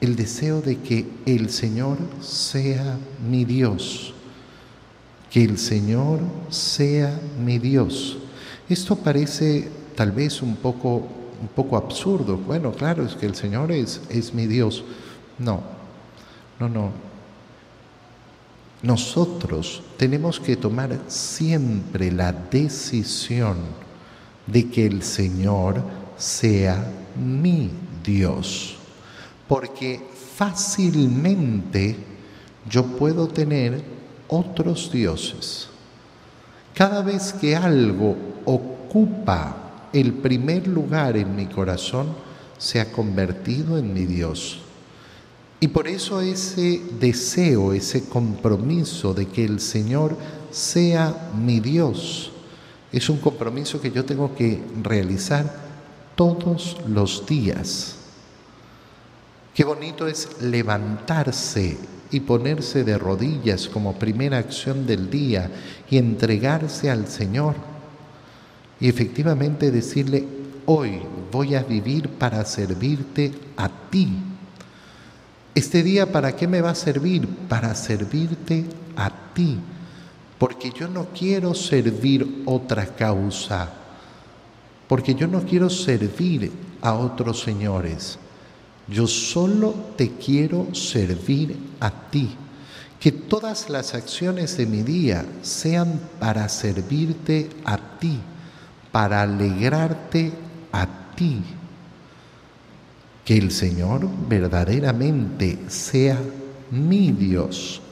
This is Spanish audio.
el deseo de que el Señor sea mi Dios, que el Señor sea mi Dios. Esto parece tal vez un poco, un poco absurdo. Bueno, claro, es que el Señor es, es mi Dios. No, no, no. Nosotros tenemos que tomar siempre la decisión de que el Señor sea mi Dios, porque fácilmente yo puedo tener otros dioses. Cada vez que algo ocupa el primer lugar en mi corazón, se ha convertido en mi Dios. Y por eso ese deseo, ese compromiso de que el Señor sea mi Dios, es un compromiso que yo tengo que realizar todos los días. Qué bonito es levantarse y ponerse de rodillas como primera acción del día y entregarse al Señor. Y efectivamente decirle, hoy voy a vivir para servirte a ti este día, ¿para qué me va a servir? Para servirte a ti, porque yo no quiero servir otra causa, porque yo no quiero servir a otros señores. Yo solo te quiero servir a ti. Que todas las acciones de mi día sean para servirte a ti, para alegrarte a ti que el Señor verdaderamente sea mi Dios